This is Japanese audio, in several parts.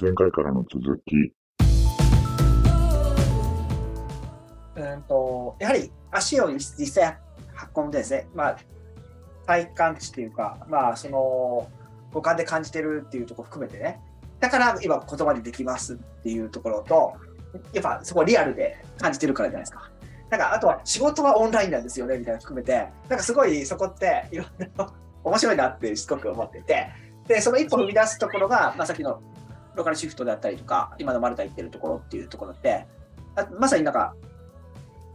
前回からの続き。うんと、やはり足を実際運んでですね、まあ、体感値っていうか、まあ、その、五感で感じてるっていうところ含めてね、だから今言葉にできますっていうところと、やっぱそこリアルで感じてるからじゃないですか。なんかあとは仕事はオンラインなんですよねみたいな含めて、なんかすごいそこっていろんな面白いなってすごく思ってて、で、その一歩踏み出すところが、まあ、さっきのローカルシフトであったりとか、今のマルタ言ってるところっていうところって、まさになんか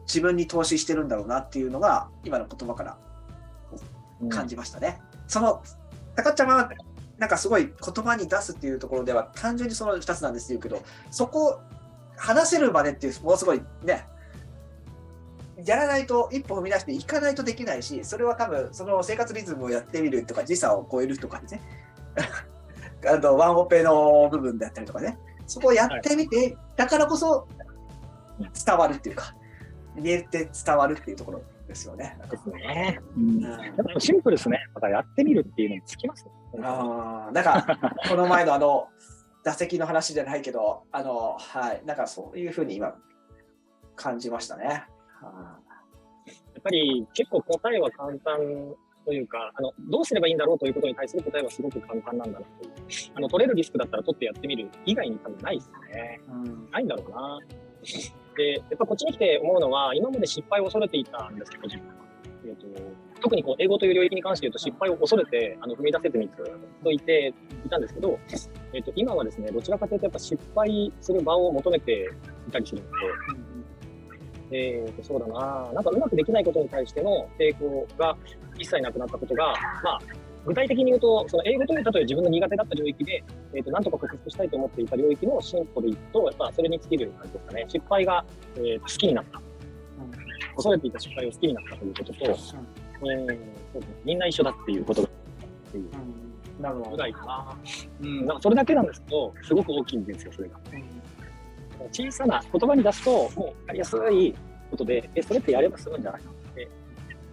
自分に投資してるんだろうなっていうのが今の言葉から感じましたね。うん、その高ちゃんはなんかすごい言葉に出すっていうところでは単純にその2つなんですけどそこ話せるまでっていうものすごいねやらないと一歩踏み出していかないとできないしそれは多分その生活リズムをやってみるとか時差を超えるとかねあのワンオペの部分であったりとかねそこをやってみて、はい、だからこそ伝わるっていうか見えて伝わるっていうところですよね。ですね。うん。でもシンプルですね。だからやってみるっていうのにつきます、ね。ああ、なんか、この前のあの、打席の話じゃないけど、あの、はい、なんかそういうふうに今、感じましたね。はやっぱり結構答えは簡単というか、あの、どうすればいいんだろうということに対する答えはすごく簡単なんだなという。あの、取れるリスクだったら取ってやってみる以外に多分ないですね。うん、ないんだろうな。で、やっぱこっちに来て思うのは、今まで失敗を恐れていたんですけど、自分は。えーと、特にこう英語という領域に関して言うと、失敗を恐れてあの踏み出せずにずっといていたんですけど、えーと、今はですね、どちらかというと、やっぱ失敗する場を求めていたりするので、えーと、そうだな、なんかうまくできないことに対しての抵抗が一切なくなったことが、まあ、具体的に言うと、その英語という例えば自分の苦手だった領域で、えっ、ー、と、なんとか克服したいと思っていた領域の進歩でいくと、やっぱそれに尽きる感じですかね。失敗が、えー、好きになった。恐れていた失敗を好きになったということと、うん、えー、そうですね、みんな一緒だっていうことだっていう。ぐらいかな。うん、なんかそれだけなんですけど、すごく大きいんですよ、それが。うん、小さな言葉に出すと、もうやりやすいことで、え、それってやれば済むんじゃないのって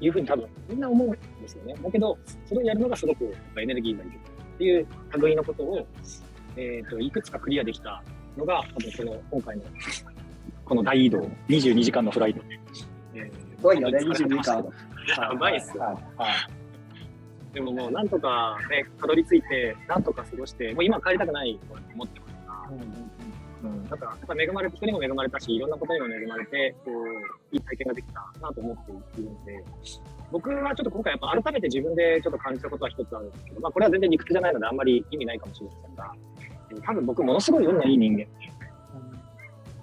いうふうに多分みんな思うんですよね。だけど、それをやるのがすごくエネルギーになるっていう類のことを、えっ、ー、と、いくつかクリアできたのが、多分この今回のこの大移動、22時間のフライトで。えー、すごいよね、22時間。やばいっすよ。はいでももうなんとかね、たどり着いて、なんとか過ごして、もう今帰りたくないと思ってますから、うん、うん、だからやっぱ恵まれた人にも恵まれたし、いろんなことにも恵まれて、こう、いい体験ができたなと思っているので、僕はちょっと今回やっぱ改めて自分でちょっと感じたことは一つあるんですけど、まあこれは全然理屈じゃないのであんまり意味ないかもしれませんが、多分僕ものすごい運のいい人間で、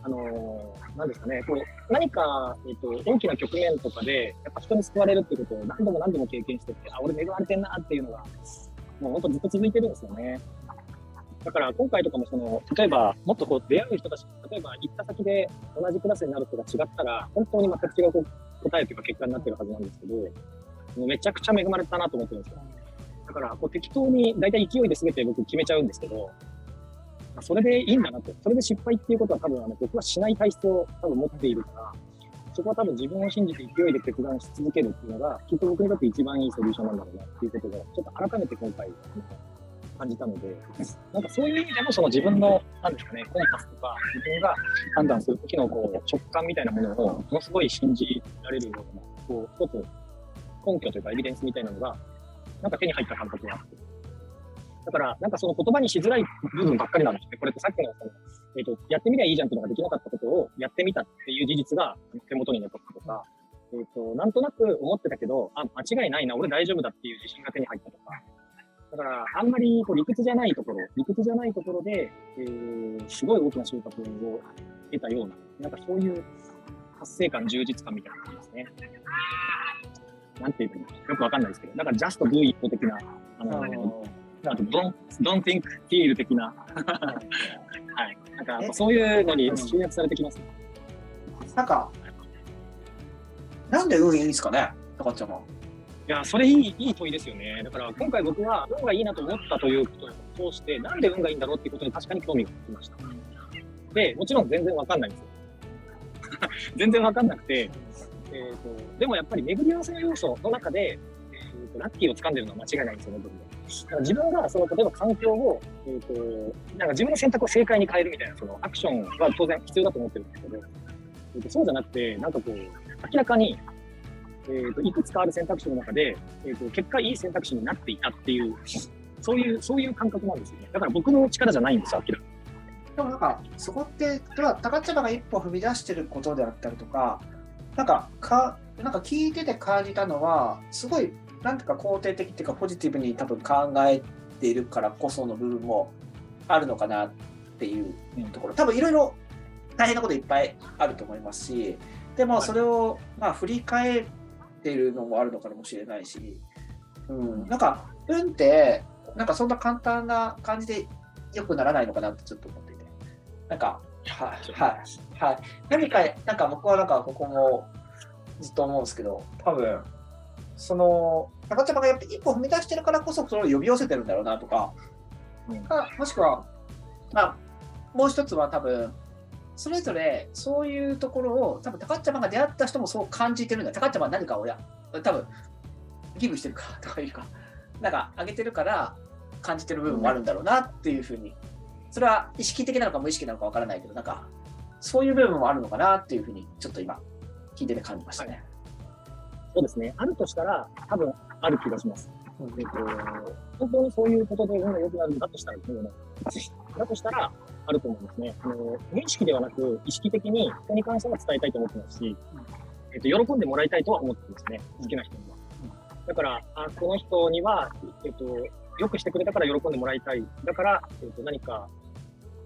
あのー、なんですかね、こう何か、えっと、大きな局面とかで、やっぱ人に救われるっていうことを何度も何度も経験してて、あ、俺恵まれてんなっていうのが、もう本当ずっと続いてるんですよね。だから今回とかもその、例えばもっとこう出会う人たち、例えば行った先で同じクラスになる人が違ったら、本当に全く違う答えというか結果になってるはずなんですけど、もうめちゃくちゃ恵まれたなと思ってるんですよ。だからこう適当に大体勢いで全て僕決めちゃうんですけど、まそれでいいんだなと。それで失敗っていうことは多分あの僕はしない体質を多分持っているから、そこは多分自分を信じて勢いで決断し続けるっていうのが、きっと僕にとって一番いいソリューションなんだろうなっていうことを、ちょっと改めて今回感じたので、なんかそういう意味でもその自分の、なんですかね、コンパスとか、自分が判断するときのこう直感みたいなものをものすごい信じられるような、こう、一つ根拠というかエビデンスみたいなのが、なんか手に入った感覚があって、だから、なんかその言葉にしづらい部分ばっかりなんですね。これってさっきのその、えっ、ー、と、やってみりゃいいじゃんっていうのができなかったことをやってみたっていう事実が手元に残ったとか、えっ、ー、と、なんとなく思ってたけど、あ、間違いないな、俺大丈夫だっていう自信が手に入ったとか、だから、あんまりこう理屈じゃないところ、理屈じゃないところで、えー、すごい大きな収穫を得たような、なんかそういう達成感、充実感みたいな感じですね。なんていうか、よくわかんないですけど、だから、ジャスト do it 的な、あの、あと、don't, don't think, feel 的な。はい。なんか、そういうのに集約されてきます、ね、なんか、なんで運いいんですかね、高ちゃんは。いや、それいい、いい問いですよね。だから、今回僕は運がいいなと思ったということを通して、なんで運がいいんだろうっていうことに確かに興味がきました。で、もちろん全然わかんないんですよ。全然わかんなくて、えーと、でもやっぱり巡り合わせの要素の中で、えーと、ラッキーを掴んでるのは間違いないんですよね、僕も。だから自分がその例えば環境を、えーと、なんか自分の選択を正解に変えるみたいなそのアクションは当然必要だと思ってるんですけど、えーと、そうじゃなくて、なんかこう、明らかに、えーと、いくつかある選択肢の中で、えー、と結果いい選択肢になっていたっていう、そういう、そういう感覚なんですよね。だから僕の力じゃないんですよ、明らかに。でもなんか、そこって、高千葉が一歩踏み出してることであったりとか、なんか、か、なんか聞いてて感じたのは、すごいなんとか肯定的っていうかポジティブに多分考えているからこその部分もあるのかなっていうところ多分いろいろ大変なこといっぱいあると思いますしでもそれをまあ振り返ってるのもあるのかもしれないし、うん、なんか運ってなんかそんな簡単な感じで良くならないのかなってちょっと思っていて。なんかはい。はい。はい。何かなんか僕はなんかここもずっと思うんですけど多分その中島がやっぱ一歩踏み出してるからこそそれを呼び寄せてるんだろうなとか、うん、かもしくは、まあ、もう一つは多分それぞれそういうところを多分高っちゃまが出会った人もそう感じてるんだ高っちゃまは何かをや多分ギブしてるか とかいうかなんか上げてるから感じてる部分もあるんだろうなっていうふうにそれは意識的なのか無意識なのかわからないけどなんかそういう部分もあるのかなっていうふうにちょっと今聞いてて感じましたね。はいそうですね。あるとしたら、多分ある気がします。えっと、本当にそういうことで運が良くなるんだとしたら、だとしたら、あると思いますね。あの無意識ではなく、意識的に人に関しては伝えたいと思ってますし、えっと、喜んでもらいたいとは思ってますね。好きな人には。だから、あこの人には、えっと、よくしてくれたから喜んでもらいたい。だから、えっと、何か、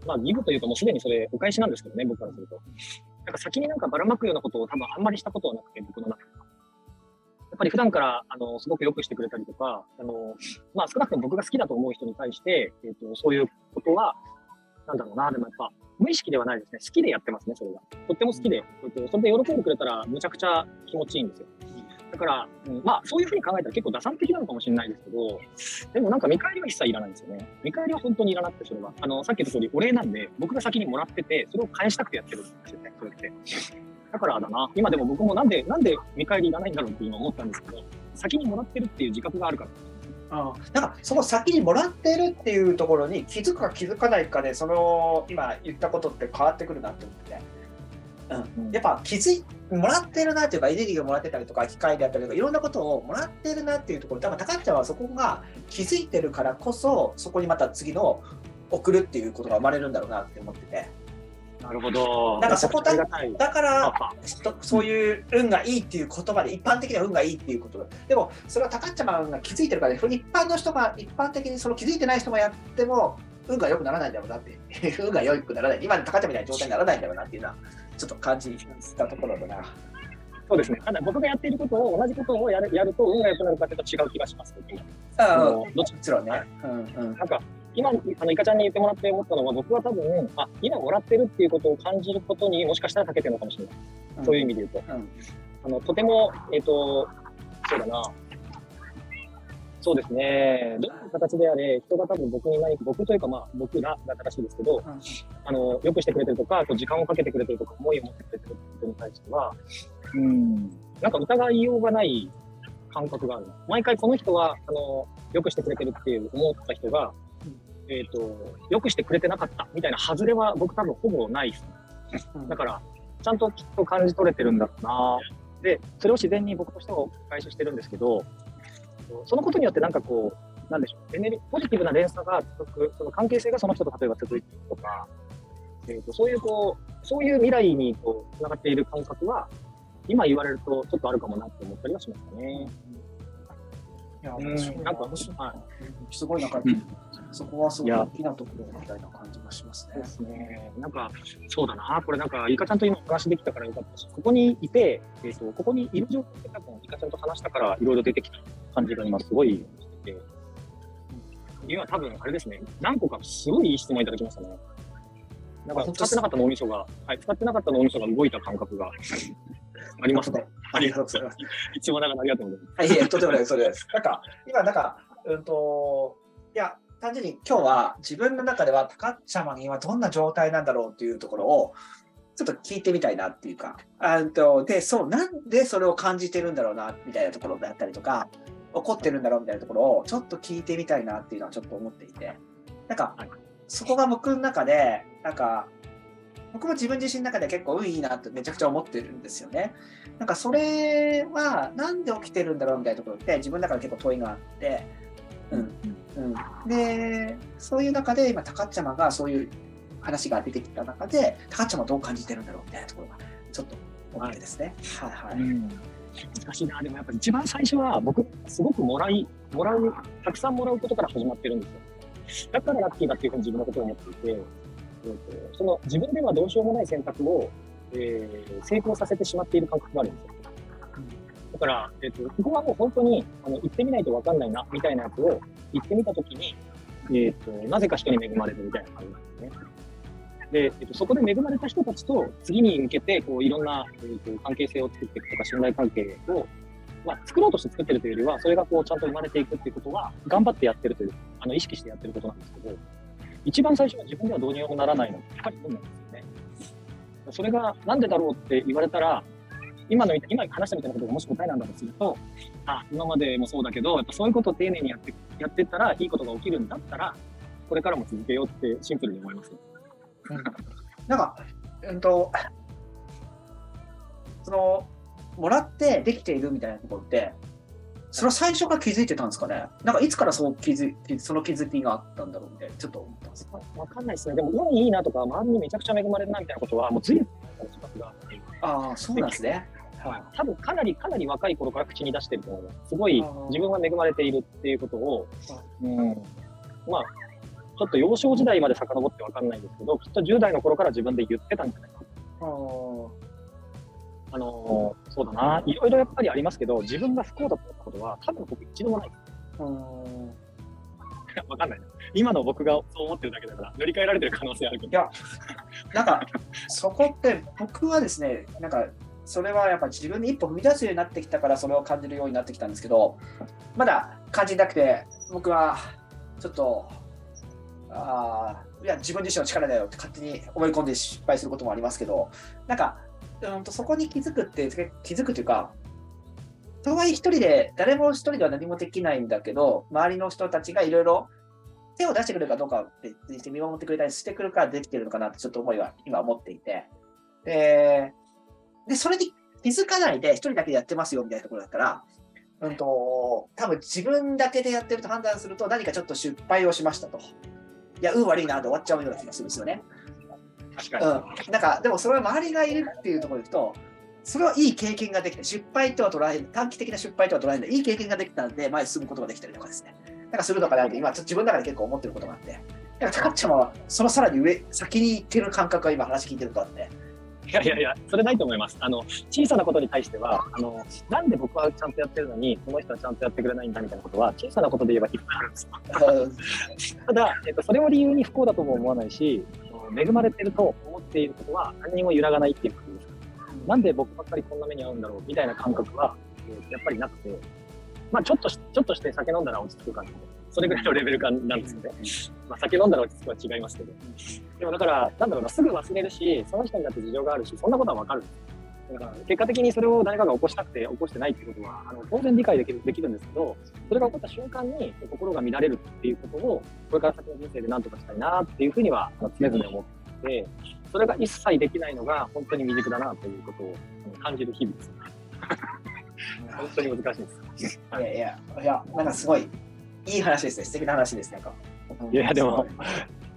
まあ、ギブというかもうすでにそれお返しなんですけどね、僕からすると。なんか先になんかばらまくようなことを多分あんまりしたことはなくて、僕の中ぱり普段からあのすごくよくしてくれたりとか、あのまあ、少なくとも僕が好きだと思う人に対して、えーと、そういうことは、なんだろうな、でもやっぱ無意識ではないですね。好きでやってますね、それが。とっても好きで。えーと、それで喜んでくれたらむちゃくちゃ気持ちいいんですよ。だから、うん、まあそういうふうに考えたら結構打算的なのかもしれないですけど、でもなんか見返りは一切いらないんですよね。見返りは本当にいらなくて、それは。あの、さっき言った通り、お礼なんで、僕が先にもらってて、それを返したくてやってるんですよね、それって。だからだな。今でも僕もなんで、なんで見返りいらないんだろうって今思ったんですけど、先にもらってるっていう自覚があるから。あなんかその先にもらってるっていうところに気づくか気づかないかでその今言ったことって変わってくるなって思ってて、うん、やっぱ気づいもらってるなっていうかエネルギーをもらってたりとか機械であったりとかいろんなことをもらってるなっていうところ多分高っちゃんはそこが気づいてるからこそそこにまた次の送るっていうことが生まれるんだろうなって思ってて。なるほど。なんかそこだだからそういう運がいいっていう言葉で一般的には運がいいっていうことでもそれは高っちゃまが気づいてるから、ね、一般の人が一般的にその気づいてない人がやっても運が良くならないんだろうなって運が良くならない今の高っちゃまみたいな状態にならないんだろうなっていうのはちょっと感じたところだな。そうですね。ただ僕がやっていることを同じことをやるやると運が良くなるかというと違う気がします。ああ、どっちろんね。うんうん。なんか今、あの、いかちゃんに言ってもらって思ったのは、僕は多分、あ、今もらってるっていうことを感じることにもしかしたら長けてるのかもしれない。うん、そういう意味で言うと。うん、あの、とても、えっ、ー、と、そうだな。そうですね。どういう形であれ、人が多分僕に何か、僕というかまあ僕らが正しいですけど、うん、あの、よくしてくれてるとか、こう時間をかけてくれてるとか、思いを持ってくれてることに対しては、うん、なんか疑いようがない感覚がある。毎回この人は、あの、よくしてくれてるっていう思った人が、えっ、ー、と、よくしてくれてなかったみたいな外れは僕多分ほぼないです。だから、ちゃんときっと感じ取れてるんだろうな。で、それを自然に僕としては回収してるんですけど、そのことによってなんかこう、なんでしょう、エネルポジティブな連鎖が続く、その関係性がその人と例えば続いていくとか、えーと、そういうこう、そういう未来にこう、つながっている感覚は、今言われるとちょっとあるかもなって思ったりはしましたね。いや、面白い。なんか、面白い。はい、すごいなんか、うん、そこはすごい大きなところみたいな感じがしますね。ですね。なんか、そうだな。これなんか、イカちゃんと今お話できたからよかったし、ここにいて、えっ、ー、と、ここにいる状況って多分、イカちゃんと話したからいろいろ出てきた感じが今すごいしてて、今多分あれですね、何個かすごいいい質問いただきましたね。なんか使ってなかった脳みそが、はい、使ってなかった脳みそが動いた感覚がありますね。ありがとうございます。一応ながらありがとうございます。は い、とてもない、それです。なんか、今、なんか、うんと、いや、単純に今日は自分の中では高っちゃまにはどんな状態なんだろうっていうところをちょっと聞いてみたいなっていうか、あとで、そう、なんでそれを感じてるんだろうなみたいなところであったりとか、怒ってるんだろうみたいなところをちょっと聞いてみたいなっていうのはちょっと思っていてなんか、そこが僕の中でなんか僕も自分自身の中で結構運いいなってめちゃくちゃ思ってるんですよね。なんかそれはなんで起きてるんだろうみたいなところって自分の中で結構問いがあって、うんうん、でそういう中で今高っちゃまがそういう話が出てきた中で高っちゃまどう感じてるんだろうみたいなところがちょっと思ってですね。はい、はい、はい、うん難しいな。でもやっぱ一番最初は僕、すごくもらい、もらう、たくさんもらうことから始まってるんですよ。だからラッキーだっていうふうに自分のことを思っていて、えーと、その自分ではどうしようもない選択を、えー、成功させてしまっている感覚があるんですよ。だから、えっ、ー、と、ここはもう本当に、あの、行ってみないと分かんないな、みたいなやつを行ってみたときに、えっ、ー、と、なぜか人に恵まれるみたいな感じなんですね。で、えっと、そこで恵まれた人たちと次に向けて、こう、いろんな、えっと、関係性を作っていくとか、信頼関係を、まあ、作ろうとして作ってるというよりは、それがこう、ちゃんと生まれていくっていうことは、頑張ってやってるという、あの、意識してやってることなんですけど、一番最初は自分ではどうにもならないの、やっぱり運なんですよね。それがなんでだろうって言われたら、今の、今話したみたいなことがもし答えなんだとすると、あ、今までもそうだけど、やっぱそういうことを丁寧にやって、やってったらいいことが起きるんだったら、これからも続けようってシンプルに思います。うん、なんか、うんと、その、もらってできているみたいなところって、それは最初から気づいてたんですかね？なんかいつからそう気づその気づきがあったんだろうみたいな、ちょっと思ったんですわかんないですね。でも、運いいなとか、周りにめちゃくちゃ恵まれるなみたいなことは、もうずいぶんあ。ああ、そうなんですね。はい、多分かなりかなり若い頃から口に出してると思う。すごい自分は恵まれているっていうことを、うん、まあちょっと幼少時代まで遡ってわかんないんですけどきっと10代の頃から自分で言ってたんじゃないかあのー、そうだな、いろいろやっぱりありますけど、自分が不幸だったことは、多分僕一度もない。わかんないな。今の僕がそう思ってるだけだから、塗り替えられてる可能性あるけど。いや、なんか、そこって僕はですね、なんか、それはやっぱ自分に一歩踏み出すようになってきたから、それを感じるようになってきたんですけど、まだ感じなくて、僕はちょっと、あいや、自分自身の力だよって勝手に思い込んで失敗することもありますけど、なんか、うんとそこに気づくって気づくというかとはいえ一人で誰も一人では何もできないんだけど周りの人たちがいろいろ手を出してくれるかどうかって見守ってくれたりしてくるからできてるのかなってちょっと思いは今思っていてででそれに気づかないで一人だけでやってますよみたいなところだったらうんと多分自分だけでやってると判断すると何かちょっと失敗をしましたと。いや、運悪いなって終わっちゃうような気がするんですよね。確かに。うん。なんか、でもそれは周りがいるっていうところでいくと、それはいい経験ができて、失敗とは捉える、短期的な失敗とは捉えない、いい経験ができたんで、前に進むことができたりとかですね。なんかするのかなって、今、ちょっと自分の中で結構思ってることがあって、なんか、たっちゃまは、そのさらに上、先に行ってる感覚が今、話聞いてるとあって。いやいやいや、それないと思います。あの、小さなことに対しては、あの、なんで僕はちゃんとやってるのに、この人はちゃんとやってくれないんだみたいなことは、小さなことで言えばいっぱいあるんですよ。ただ、えっと、それを理由に不幸だとも思わないし、恵まれてると思っていることは何にも揺らがないっていうことです。なんで僕ばっかりこんな目に遭うんだろうみたいな感覚は、やっぱりなくて、まあちょっとし、ちょっとして酒飲んだら落ち着く感じで、それぐらいのレベル感なんですよね。まあ酒飲んだら落ち着くは違いますけど。でもだから、なんだろうな、すぐ忘れるし、その人にだって事情があるし、そんなことはわかるんです。だから結果的にそれを誰かが起こしたくて起こしてないっていうことはあの当然理解できるできるんですけどそれが起こった瞬間に心が乱れるっていうことをこれから先の人生で何とかしたいなっていうふうには常々思っててそれが一切できないのが本当に未熟だなということを感じる日々です。本当に難しいです。いやいや、いや、なんかすごいいい話ですね。素敵な話です。なんか。いや、でも、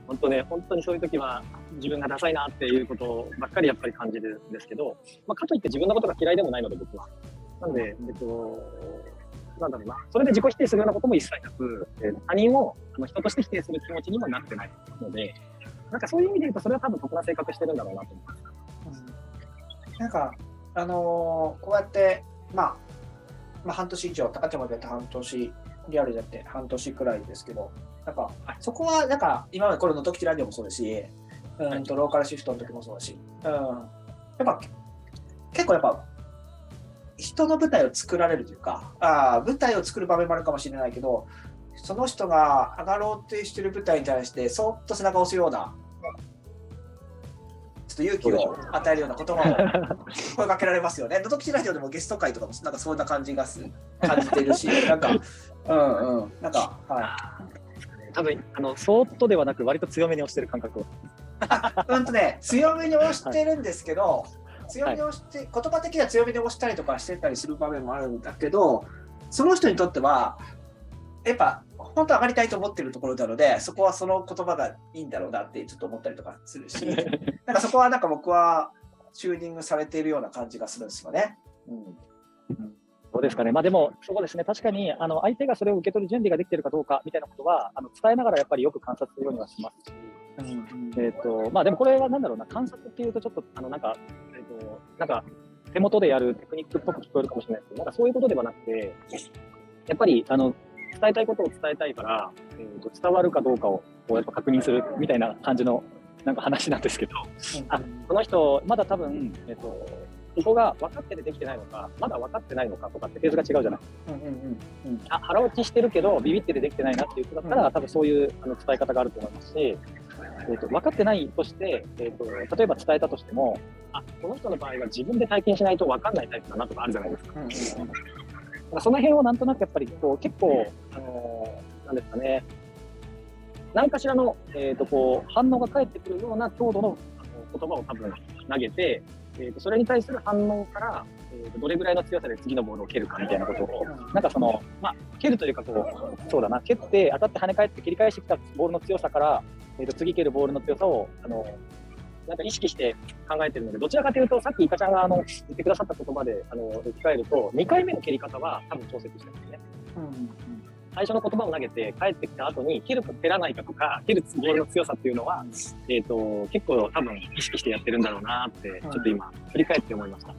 本当ね、本当にそういう時は自分がダサいなっていうことばっかりやっぱり感じるんですけど、まあ、かといって自分のことが嫌いでもないので、僕は。なんで、えっと、なんだろうな、それで自己否定するようなことも一切なく、え他人をあの人として否定する気持ちにもなってないので、なんかそういう意味で言うと、それは多分得な性格してるんだろうなと思います。うん、なんか、あのー、こうやって、まあ、まあ、半年以上、高ちゃまでやって半年、リアルでやって半年くらいですけど、なんか、そこはなんか、今までこれの時ラジオもそうですし、うんと、ローカルシフトの時もそうだし、うん、やっぱ、結構やっぱ、人の舞台を作られるというか、あ舞台を作る場面もあるかもしれないけど、その人が上がろうってしてる舞台に対して、そっと背中を押すような、っと勇気を与えるような言葉を 声かけられますよね。のときラジオでもゲスト会とかもなんかそんな感じがす 感じてるし、なんか、うんうん、なんか、はい。多分あのそーっとではなく、割と強めに押してる感覚を。うんとね、強めに押してるんですけど、はい、強めに押して、言葉的には強めに押したりとかしてたりする場面もあるんだけど、その人にとっては、やっぱ本当は上がりたいと思ってるところなので、そこはその言葉がいいんだろうなってちょっと思ったりとかするし、なんかそこはなんか僕はチューニングされているような感じがするんですよね。うん、そうですかね、まあ、でも、そうですね、確かにあの相手がそれを受け取る準備ができているかどうかみたいなことは、あの伝えながらやっぱりよく観察するようにはします。し、うんえーとまあ、でもこれはなんだろうな、観察っていうと、ちょっとあのなんか、えーと、なんか手元でやるテクニックっぽく聞こえるかもしれないですけど、なんかそういうことではなくて、やっぱりあの伝えたいことを伝えたいから、えーと、伝わるかどうかをこうやっぱ確認するみたいな感じのなんか話なんですけど、あこの人、まだ多分、えーと、ここが分かっててできてないのか、まだ分かってないのかとかってフェーズが違うじゃない。ですか。あ腹落ちしてるけど、ビビっててできてないなっていう人だったら、多分そういうあの伝え方があると思いますし、えーと、分かってないとして、えーと、例えば伝えたとしても、あこの人の場合は自分で体験しないと分かんないタイプだなとかあるじゃないですか。かその辺をなんとなくやっぱりこう結構、あのー、なんですかね、何かしらの、えーと、こう反応が返ってくるような強度の言葉を多分投げて、えーと、それに対する反応から、えーと、どれぐらいの強さで次のボールを蹴るかみたいなことを、なんかその、まあ、蹴るというかこう、そうだな、蹴って当たって跳ね返って切り返してきたボールの強さから、えー、と次蹴るボールの強さを、あのなんか意識して考えてるので、どちらかというと、さっきイカちゃんがあの言ってくださった言葉であの置き換えると、2回目の蹴り方は多分調節してるんですね。うん、最初の言葉を投げて帰ってきた後に蹴るか蹴らないかとか蹴るボールの強さっていうのは、えーと、結構多分意識してやってるんだろうなってちょっと今振り返って思いました。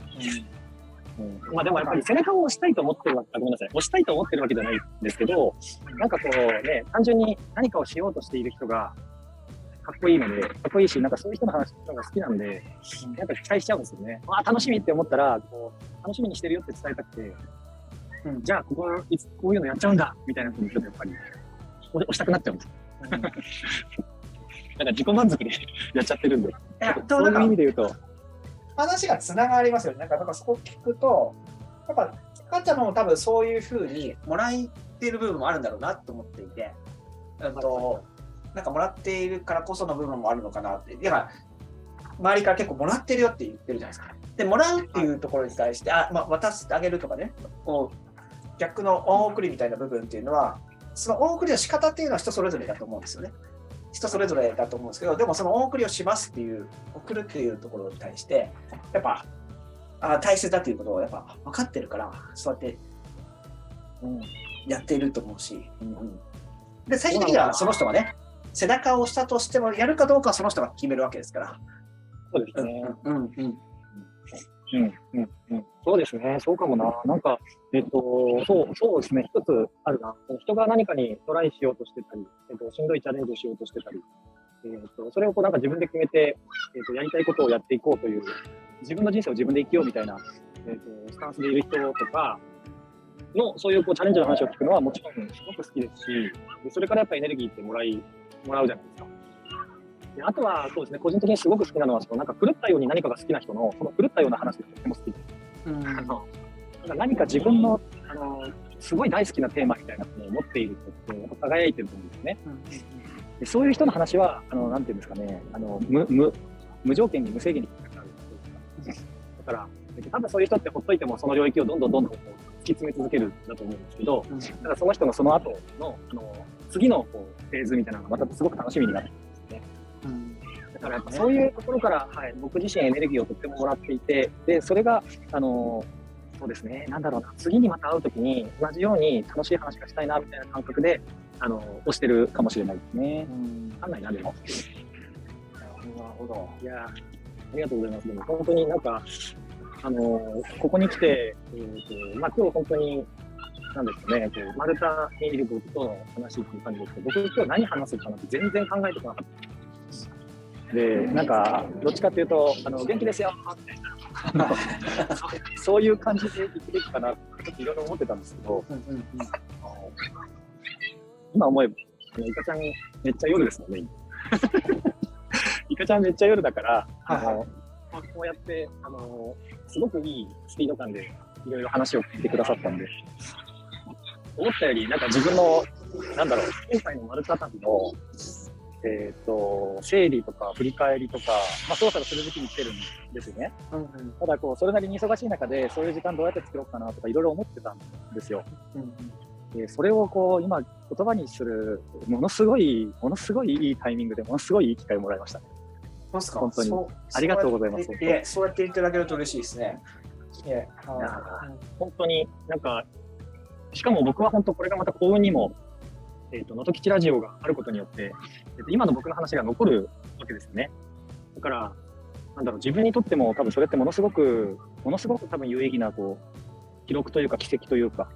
うん、まあでもやっぱり背中を押したいと思ってるわけ、ごめんなさい、押したいと思ってるわけじゃないんですけど、なんかこうね、単純に何かをしようとしている人が、かっこいいので、かっこいいし、なんかそういう人の話が好きなんで、なんか期待しちゃうんですよね。あ楽しみって思ったら、こう、楽しみにしてるよって伝えたくて、うん、じゃあ、ここいつこういうのやっちゃうんだみたいなふうに、ちょっとやっぱり、押したくなっちゃうんです。うん、なんか自己満足で やっちゃってるんで、そういう意味で言うと。話がつながりますよね。なんか、なんかそこ聞くと、やっぱ、かっちゃんも多分そういうふうにもらえてる部分もあるんだろうなと思っていて、うんと、なんかもらっているからこその部分もあるのかなって。だから周りから結構もらってるよって言ってるじゃないですか。で、もらうっていうところに対して、あ、まあ、渡してあげるとかね、こう、逆の恩送りみたいな部分っていうのは、その恩送りの仕方っていうのは人それぞれだと思うんですよね。人それぞれだと思うんですけど、でもその恩送りをしますっていう、送るっていうところに対して、やっぱ、あ大切だっていうことをやっぱ分かってるから、そうやって、うん、やっていると思うし、うんうん、で、最終的にはその人がね、背中を押したとしても、やるかどうかはその人が決めるわけですから。そうですね。うんうんうんうんうんそうですね、そうかもな。なんか、えっと、そう、そうですね、一つあるな。人が何かにトライしようとしてたり、えっと、しんどいチャレンジをしようとしてたり、えっと、それをこうなんか自分で決めて、えっと、やりたいことをやっていこうという、自分の人生を自分で生きようみたいな、えっと、スタンスでいる人とか、の、そういうこうチャレンジの話を聞くのはもちろんすごく好きですし、それからやっぱりエネルギーってもらいもらうじゃないですか。であとは、そうですね、個人的にすごく好きなのは、そのなんか狂ったように何かが好きな人の、その狂ったような話がとても好きで。うん、あの何か自分のあのすごい大好きなテーマみたいなものを持っている人って輝いてると思うんですね。でそういう人の話は、あのなんていうんですかね、あの無無無条件に無制限にだから、多分そういう人ってほっといてもその領域をどんどんどんどんき詰め続けるんだと思うんですけど、だからその人のその後のあの次のこうフェーズみたいなのがまたすごく楽しみになってくるんですね。うん、だからやっぱそういうところから、はい、僕自身エネルギーをとってももらっていて、で、それが、あの、そうですね、なんだろうな、次にまた会うときに同じように楽しい話がしたいなみたいな感覚で、あの、押してるかもしれないですね。うん。わかんないな、でも。なるほど。いや、ありがとうございます。でも本当になんか、あの、ここに来て、えーとまあ、今日本当になんですかね、こう、丸太にいる僕との話っていう感じですけど、僕今日何話すかなって全然考えてこなかった。で、なんか、どっちかっていうと、あの、元気ですよみたいな。そういう感じで生きていくかなってちょっといろいろ思ってたんですけど、今思えば、イカちゃんめっちゃ夜ですもんね、今。イ イカちゃんめっちゃ夜だから、はいはい、あのこうやって、あのすごくいいスピード感でいろいろ話を聞いてくださったんで、思ったより、なんか自分の、なんだろう、今回の丸太旅の、えっ、ー、と、整理とか振り返りとか、まあ、操作する時期に来てるんですよね。うんうん、ただこう、それなりに忙しい中で、そういう時間どうやって作ろうかなとか、いろいろ思ってたんですよ。うんうんでそれをこう今言葉にするものすごいものすごいいいタイミングでものすごいいい機会をもらいました。ますか？本当にありがとうございます。そうやっていただけると嬉しいですね。いや本当になんかしかも僕は本当これがまた幸運にもえっ、ー、と能登吉ラジオがあることによって、えー、と今の僕の話が残るわけですよね。だからなんだろう自分にとっても多分それってものすごくものすごく多分有意義なこう記録というか奇跡というか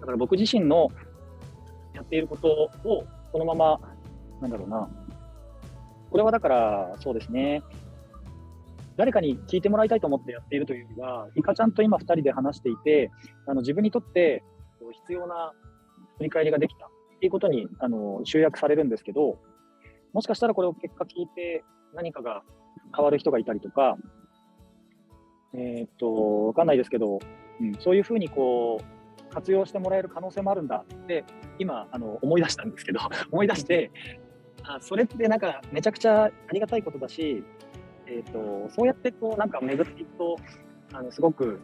だから僕自身のやっていることをそのまま、なんだろうな、これはだから、そうですね、誰かに聞いてもらいたいと思ってやっているというよりは、いかちゃんと今2人で話していて、あの自分にとって必要な振り返りができた。っていうことにあの集約されるんですけど、もしかしたらこれを結果聞いて何かが変わる人がいたりとか、えー、っと、わかんないですけど、うん、そういうふうにこう、活用してもらえる可能性もあるんだって今あの思い出したんですけど 思い出してあそれってなんかめちゃくちゃありがたいことだし、えーと、そうやってこうなんか巡っていくとあのすごく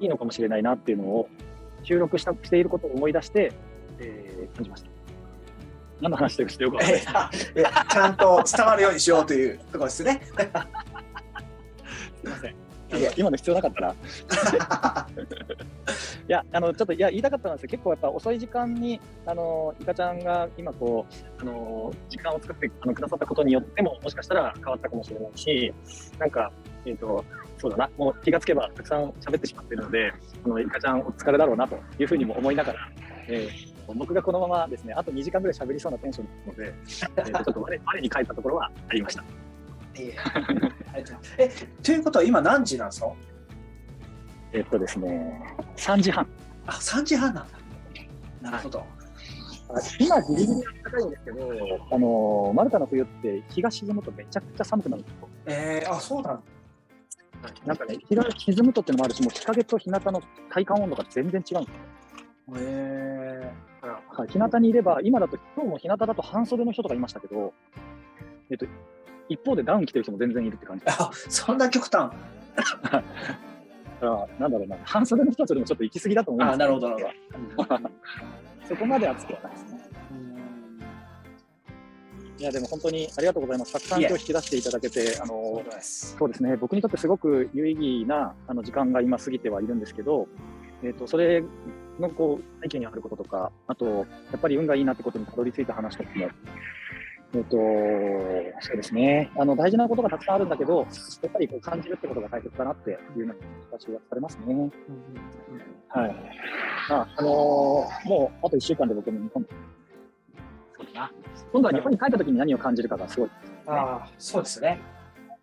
いいのかもしれないなっていうのを収録したしていることを思い出して、えー、感じました。何の話でしてよかったちゃんと伝わるようにしようというところですね。すみません。今の必要なかったら。いや、あの、ちょっと、いや、言いたかったんですけど、結構やっぱ遅い時間に、あの、いかちゃんが今こう、あの、時間を作ってあのくださったことによっても、もしかしたら変わったかもしれないし、なんか、えっ、ー、と、そうだな、もう気がつけばたくさん喋ってしまっているので、あの、いかちゃんお疲れだろうなというふうにも思いながら、えー、僕がこのままですね、あと2時間ぐらい喋りそうなテンションなので、えー、ちょっと我 我に返ったところはありました。え、ということは今何時なんですか？えっとですね、3時半。あ、3時半なんだ。なるほど。今、ギリギリ暖かいんですけど、あのマルタの冬って日が沈むとめちゃくちゃ寒くなるんですよ。えー、あ、そうなんなんかね、日が沈むとっていうのもあるし、もう日陰と日向の体感温度が全然違うんですよ。へえー。はい、日向にいれば、今だと、今日も日向だと半袖の人とかいましたけど、えっと、一方でダウン着てる人も全然いるって感じ。あ、そんな極端。あなんだろうな、半袖の人たちでもちょっと行き過ぎだと思うんですなるほど、なるほど。そこまで熱くはないですね。いや、でも本当にありがとうございます。たくさん今日引き出していただけて、あの、そうですね、僕にとってすごく有意義なあの時間が今過ぎてはいるんですけど、えっ、ー、と、それのこう背景にあることとか、あと、やっぱり運がいいなってことにたどり着いた話とかもえっ、と、そうですね。あの、大事なことがたくさんあるんだけど、やっぱりこう感じるってことが大切だなっていうような形がされますね。うん、はい。あ、あのー、もう、あと1週間で僕も日本そうだな。今度は日本に帰った時に何を感じるかがすごい、ね、ああ、そうですね。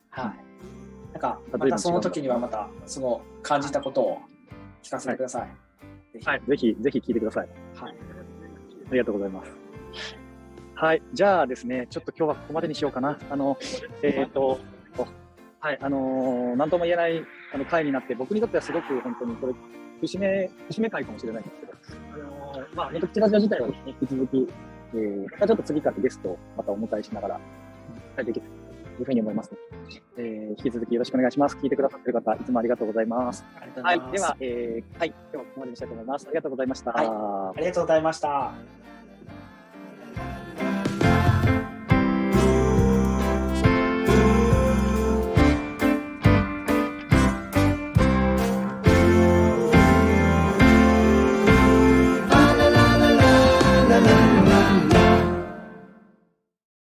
はい。なんか、またその時にはまた、その感じたことを聞かせてください。はい。ぜひ、ぜひ聞いてください。はい。ありがとうございます。はい、じゃあですね、ちょっと今日はここまでにしようかな。あの、えっ、ー、と、はい、あのー、なんとも言えないあの回になって、僕にとってはすごく本当にこれ、節目、節目回かもしれないんですけど、あのー、まあ、ネトキラジオ自体は、ね、引き続き、えー、またちょっと次からゲストをまたお迎えしながら、はい、できるというふうに思いますので、えー、引き続きよろしくお願いします。聞いてくださっている方、いつもありがとうございます。はい、では、えー、はい、今日はここまでにしたいと思います。ありがとうございました。はい、ありがとうございました。